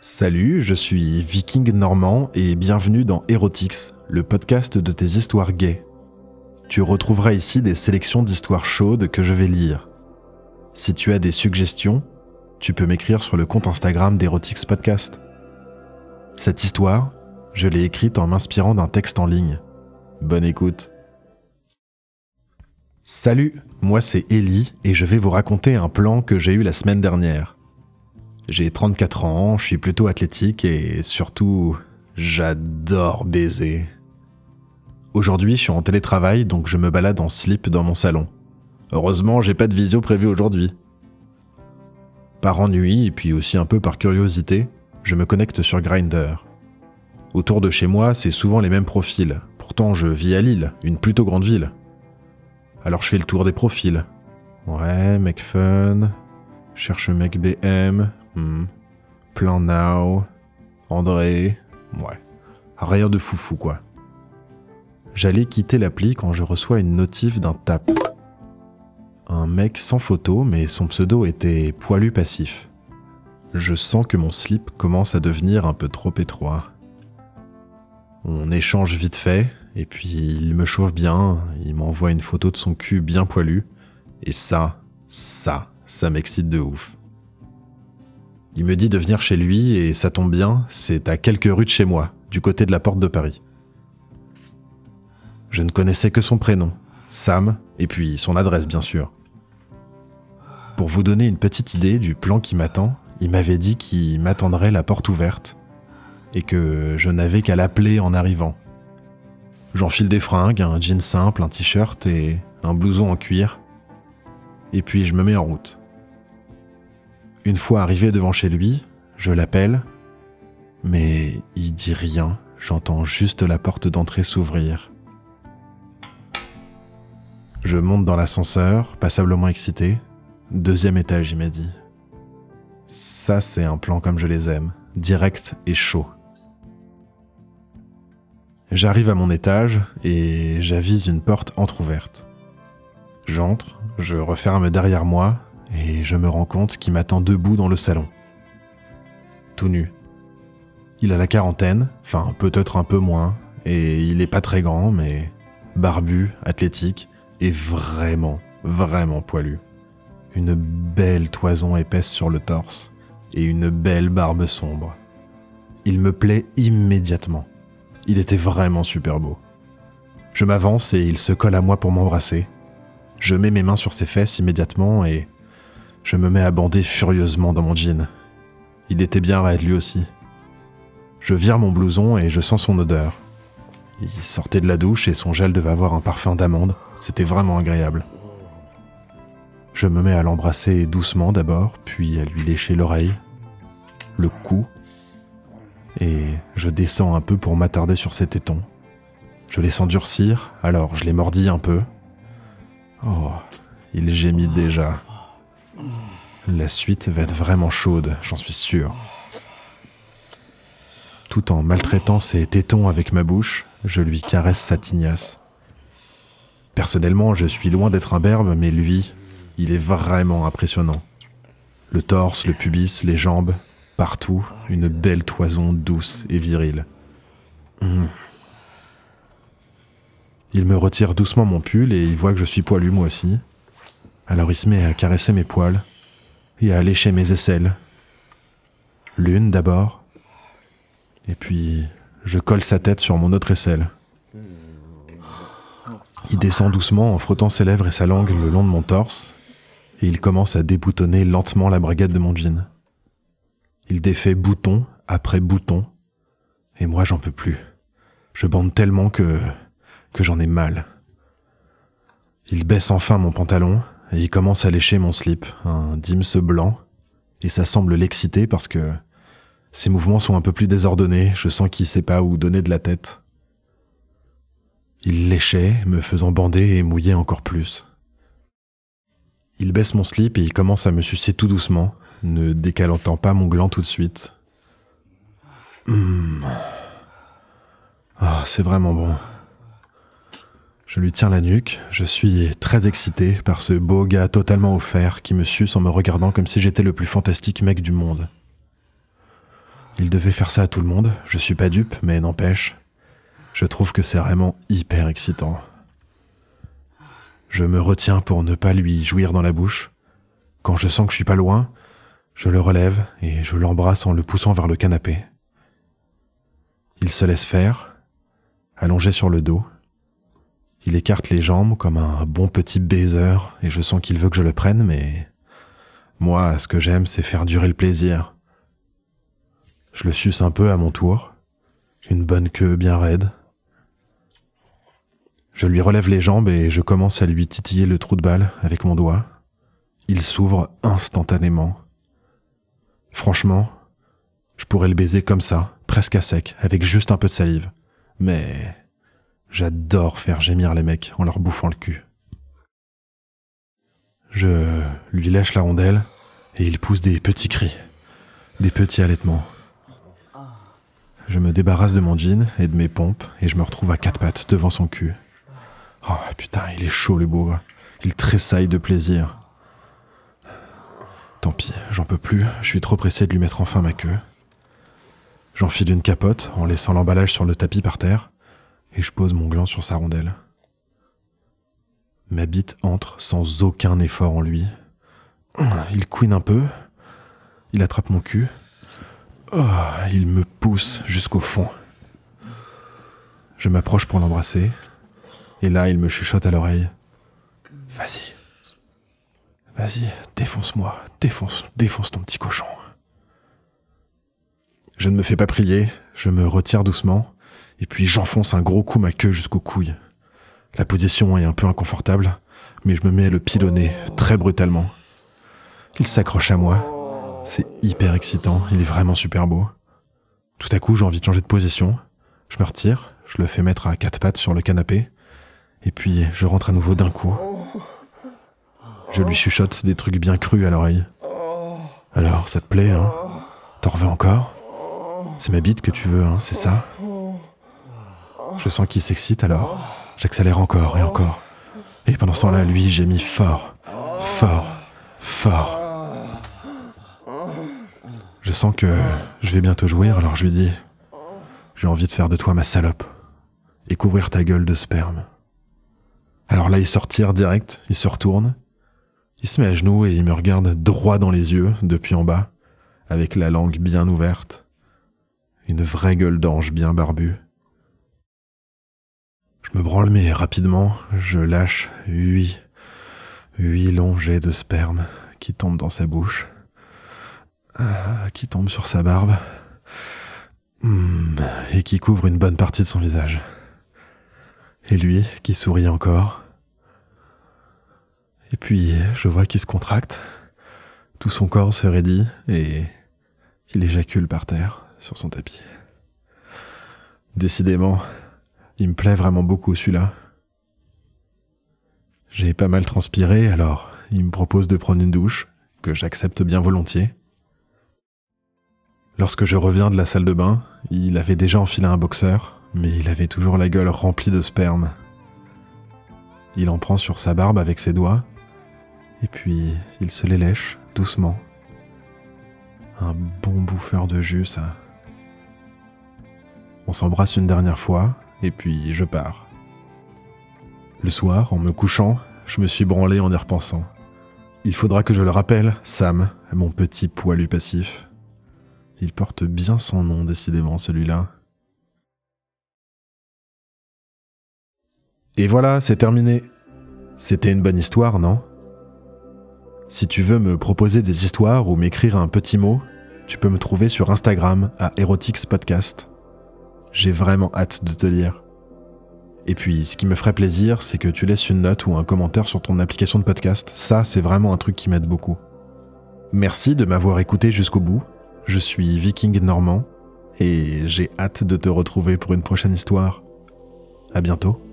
Salut, je suis Viking Normand et bienvenue dans Erotix, le podcast de tes histoires gays. Tu retrouveras ici des sélections d'histoires chaudes que je vais lire. Si tu as des suggestions, tu peux m'écrire sur le compte Instagram d'Erotix Podcast. Cette histoire, je l'ai écrite en m'inspirant d'un texte en ligne. Bonne écoute. Salut, moi c'est Ellie et je vais vous raconter un plan que j'ai eu la semaine dernière. J'ai 34 ans, je suis plutôt athlétique et surtout, j'adore baiser. Aujourd'hui, je suis en télétravail, donc je me balade en slip dans mon salon. Heureusement, j'ai pas de visio prévu aujourd'hui. Par ennui, et puis aussi un peu par curiosité, je me connecte sur Grindr. Autour de chez moi, c'est souvent les mêmes profils. Pourtant, je vis à Lille, une plutôt grande ville. Alors je fais le tour des profils. Ouais, mec fun. Cherche mec BM. Hmm. Plan now. André. Ouais. Rien de foufou, quoi. J'allais quitter l'appli quand je reçois une notif d'un tap. Un mec sans photo, mais son pseudo était poilu passif. Je sens que mon slip commence à devenir un peu trop étroit. On échange vite fait, et puis il me chauffe bien, il m'envoie une photo de son cul bien poilu, et ça, ça, ça m'excite de ouf. Il me dit de venir chez lui et ça tombe bien, c'est à quelques rues de chez moi, du côté de la porte de Paris. Je ne connaissais que son prénom, Sam, et puis son adresse bien sûr. Pour vous donner une petite idée du plan qui m'attend, il m'avait dit qu'il m'attendrait la porte ouverte et que je n'avais qu'à l'appeler en arrivant. J'enfile des fringues, un jean simple, un t-shirt et un blouson en cuir, et puis je me mets en route. Une fois arrivé devant chez lui, je l'appelle, mais il dit rien, j'entends juste la porte d'entrée s'ouvrir. Je monte dans l'ascenseur, passablement excité. Deuxième étage, il m'a dit. Ça, c'est un plan comme je les aime, direct et chaud. J'arrive à mon étage et j'avise une porte entr'ouverte. J'entre, je referme derrière moi et je me rends compte qu'il m'attend debout dans le salon. Tout nu. Il a la quarantaine, enfin peut-être un peu moins, et il est pas très grand, mais barbu, athlétique, et vraiment, vraiment poilu. Une belle toison épaisse sur le torse, et une belle barbe sombre. Il me plaît immédiatement. Il était vraiment super beau. Je m'avance et il se colle à moi pour m'embrasser. Je mets mes mains sur ses fesses immédiatement et je me mets à bander furieusement dans mon jean. Il était bien raide lui aussi. Je vire mon blouson et je sens son odeur. Il sortait de la douche et son gel devait avoir un parfum d'amande. C'était vraiment agréable. Je me mets à l'embrasser doucement d'abord, puis à lui lécher l'oreille, le cou, et je descends un peu pour m'attarder sur ses tétons. Je les sens durcir, alors je les mordis un peu. Oh, il gémit déjà. La suite va être vraiment chaude, j'en suis sûr. Tout en maltraitant ses tétons avec ma bouche, je lui caresse sa tignasse. Personnellement, je suis loin d'être un berbe, mais lui, il est vraiment impressionnant. Le torse, le pubis, les jambes, partout, une belle toison douce et virile. Mmh. Il me retire doucement mon pull et il voit que je suis poilu moi aussi. Alors il se met à caresser mes poils et à lécher mes aisselles. L'une d'abord, et puis je colle sa tête sur mon autre aisselle. Il descend doucement en frottant ses lèvres et sa langue le long de mon torse, et il commence à déboutonner lentement la braguette de mon jean. Il défait bouton après bouton, et moi j'en peux plus. Je bande tellement que que j'en ai mal. Il baisse enfin mon pantalon et il commence à lécher mon slip, un dims blanc, et ça semble l'exciter parce que ses mouvements sont un peu plus désordonnés, je sens qu'il sait pas où donner de la tête. Il léchait, me faisant bander et mouiller encore plus. Il baisse mon slip et il commence à me sucer tout doucement, ne décalentant pas mon gland tout de suite. Mmh. C'est vraiment bon. Je lui tiens la nuque, je suis très excité par ce beau gars totalement offert qui me suce en me regardant comme si j'étais le plus fantastique mec du monde. Il devait faire ça à tout le monde, je suis pas dupe, mais n'empêche, je trouve que c'est vraiment hyper excitant. Je me retiens pour ne pas lui jouir dans la bouche. Quand je sens que je suis pas loin, je le relève et je l'embrasse en le poussant vers le canapé. Il se laisse faire, allongé sur le dos. Il écarte les jambes comme un bon petit baiser et je sens qu'il veut que je le prenne, mais moi, ce que j'aime, c'est faire durer le plaisir. Je le suce un peu à mon tour, une bonne queue bien raide. Je lui relève les jambes et je commence à lui titiller le trou de balle avec mon doigt. Il s'ouvre instantanément. Franchement, je pourrais le baiser comme ça, presque à sec, avec juste un peu de salive. Mais j'adore faire gémir les mecs en leur bouffant le cul. Je lui lèche la rondelle et il pousse des petits cris, des petits allaitements. Je me débarrasse de mon jean et de mes pompes et je me retrouve à quatre pattes devant son cul. Oh putain, il est chaud le beau. Il tressaille de plaisir. Tant pis, j'en peux plus, je suis trop pressé de lui mettre enfin ma queue. J'enfile une capote en laissant l'emballage sur le tapis par terre et je pose mon gland sur sa rondelle. Ma bite entre sans aucun effort en lui. Il couine un peu, il attrape mon cul, oh, il me pousse jusqu'au fond. Je m'approche pour l'embrasser, et là il me chuchote à l'oreille. Vas-y, vas-y, défonce-moi, défonce, défonce ton petit cochon. Je ne me fais pas prier, je me retire doucement, et puis j'enfonce un gros coup ma queue jusqu'aux couilles. La position est un peu inconfortable, mais je me mets à le pilonner très brutalement. Il s'accroche à moi. C'est hyper excitant, il est vraiment super beau. Tout à coup, j'ai envie de changer de position. Je me retire, je le fais mettre à quatre pattes sur le canapé, et puis je rentre à nouveau d'un coup. Je lui chuchote des trucs bien crus à l'oreille. Alors, ça te plaît, hein? T'en veux encore? C'est ma bite que tu veux, hein, c'est ça? Je sens qu'il s'excite alors. J'accélère encore et encore. Et pendant ce temps-là, lui, mis fort, fort, fort. Je sens que je vais bientôt jouir, alors je lui dis J'ai envie de faire de toi ma salope et couvrir ta gueule de sperme. Alors là, il sortir direct, il se retourne, il se met à genoux et il me regarde droit dans les yeux depuis en bas, avec la langue bien ouverte, une vraie gueule d'ange bien barbue. Je me branle mais rapidement, je lâche huit, huit longs jets de sperme qui tombent dans sa bouche, euh, qui tombent sur sa barbe, hmm, et qui couvrent une bonne partie de son visage. Et lui, qui sourit encore. Et puis, je vois qu'il se contracte, tout son corps se raidit, et il éjacule par terre, sur son tapis. Décidément, il me plaît vraiment beaucoup celui-là. J'ai pas mal transpiré, alors il me propose de prendre une douche, que j'accepte bien volontiers. Lorsque je reviens de la salle de bain, il avait déjà enfilé un boxeur, mais il avait toujours la gueule remplie de sperme. Il en prend sur sa barbe avec ses doigts, et puis il se les lèche doucement. Un bon bouffeur de jus, ça. On s'embrasse une dernière fois, et puis je pars. Le soir, en me couchant, je me suis branlé en y repensant. Il faudra que je le rappelle, Sam, mon petit poilu passif. Il porte bien son nom, décidément, celui-là. Et voilà, c'est terminé. C'était une bonne histoire, non? Si tu veux me proposer des histoires ou m'écrire un petit mot, tu peux me trouver sur Instagram à Erotics Podcast. J'ai vraiment hâte de te lire. Et puis, ce qui me ferait plaisir, c'est que tu laisses une note ou un commentaire sur ton application de podcast. Ça, c'est vraiment un truc qui m'aide beaucoup. Merci de m'avoir écouté jusqu'au bout. Je suis Viking Normand et j'ai hâte de te retrouver pour une prochaine histoire. À bientôt.